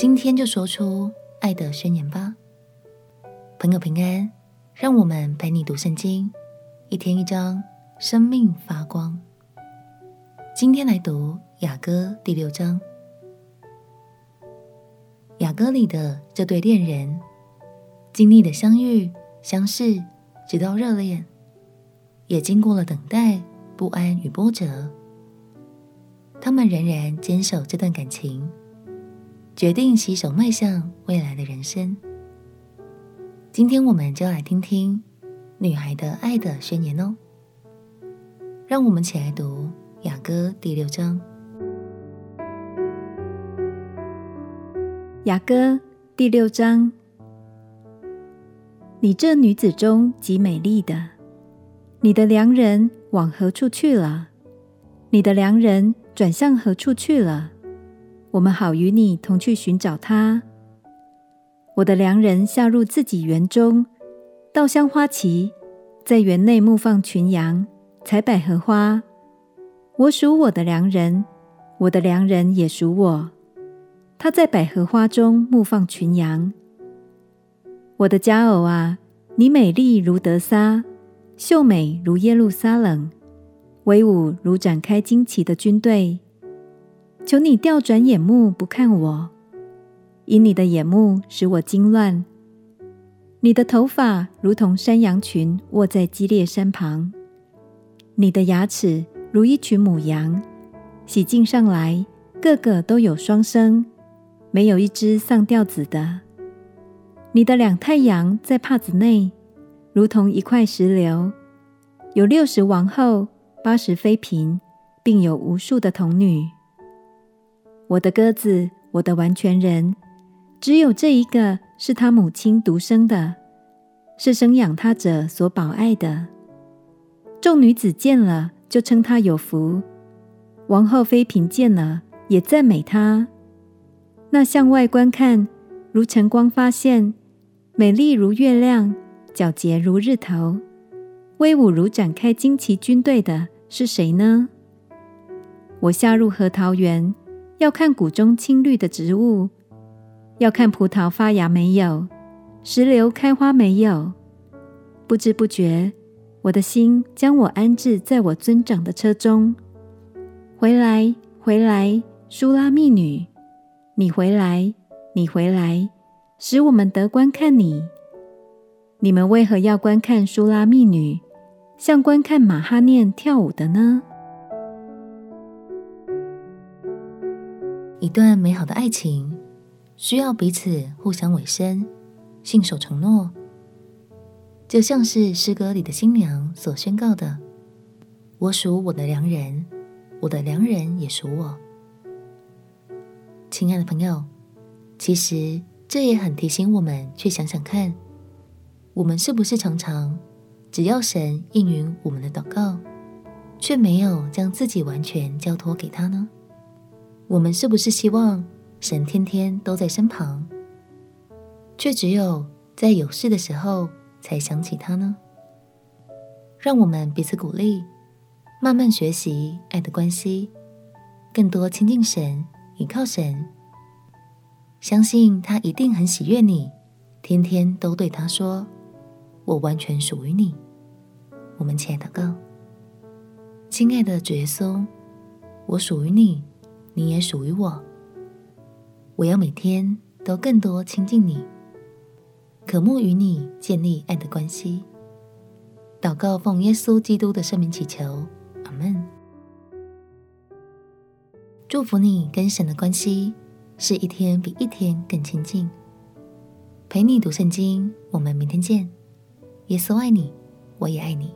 今天就说出爱的宣言吧。朋友平安，让我们陪你读圣经，一天一章，生命发光。今天来读雅歌第六章。雅歌里的这对恋人，经历了相遇、相识，直到热恋，也经过了等待、不安与波折。他们仍然坚守这段感情，决定携手迈向未来的人生。今天我们就来听听女孩的爱的宣言哦。让我们起来读雅歌第六章。雅歌第六章：你这女子中极美丽的，你的良人往何处去了？你的良人转向何处去了？我们好与你同去寻找他。我的良人下入自己园中，稻香花旗，在园内牧放群羊，采百合花。我属我的良人，我的良人也属我。他在百合花中牧放群羊。我的佳偶啊，你美丽如德撒，秀美如耶路撒冷，威武如展开旌旗的军队。求你调转眼目不看我，因你的眼目使我惊乱。你的头发如同山羊群卧在基列山旁，你的牙齿如一群母羊，洗净上来，个个都有双生，没有一只丧掉子的。你的两太阳在帕子内，如同一块石榴，有六十王后，八十妃嫔，并有无数的童女。我的鸽子，我的完全人，只有这一个是他母亲独生的，是生养他者所宝爱的。众女子见了，就称他有福；王后妃嫔见了，也赞美他。那向外观看，如晨光发现，美丽如月亮，皎洁如日头，威武如展开旌旗军队的是谁呢？我下入核桃园。要看谷中青绿的植物，要看葡萄发芽没有，石榴开花没有。不知不觉，我的心将我安置在我尊长的车中。回来，回来，苏拉密女，你回来，你回来，使我们得观看你。你们为何要观看苏拉密女，像观看马哈念跳舞的呢？一段美好的爱情，需要彼此互相委身、信守承诺，就像是诗歌里的新娘所宣告的：“我属我的良人，我的良人也属我。”亲爱的朋友，其实这也很提醒我们去想想看，我们是不是常常只要神应允我们的祷告，却没有将自己完全交托给他呢？我们是不是希望神天天都在身旁，却只有在有事的时候才想起他呢？让我们彼此鼓励，慢慢学习爱的关系，更多亲近神，依靠神，相信他一定很喜悦你，天天都对他说：“我完全属于你。”我们起来祷告，亲爱的主耶稣，我属于你。你也属于我，我要每天都更多亲近你，渴慕与你建立爱的关系。祷告奉耶稣基督的圣名祈求，阿门。祝福你跟神的关系是一天比一天更亲近。陪你读圣经，我们明天见。耶稣爱你，我也爱你。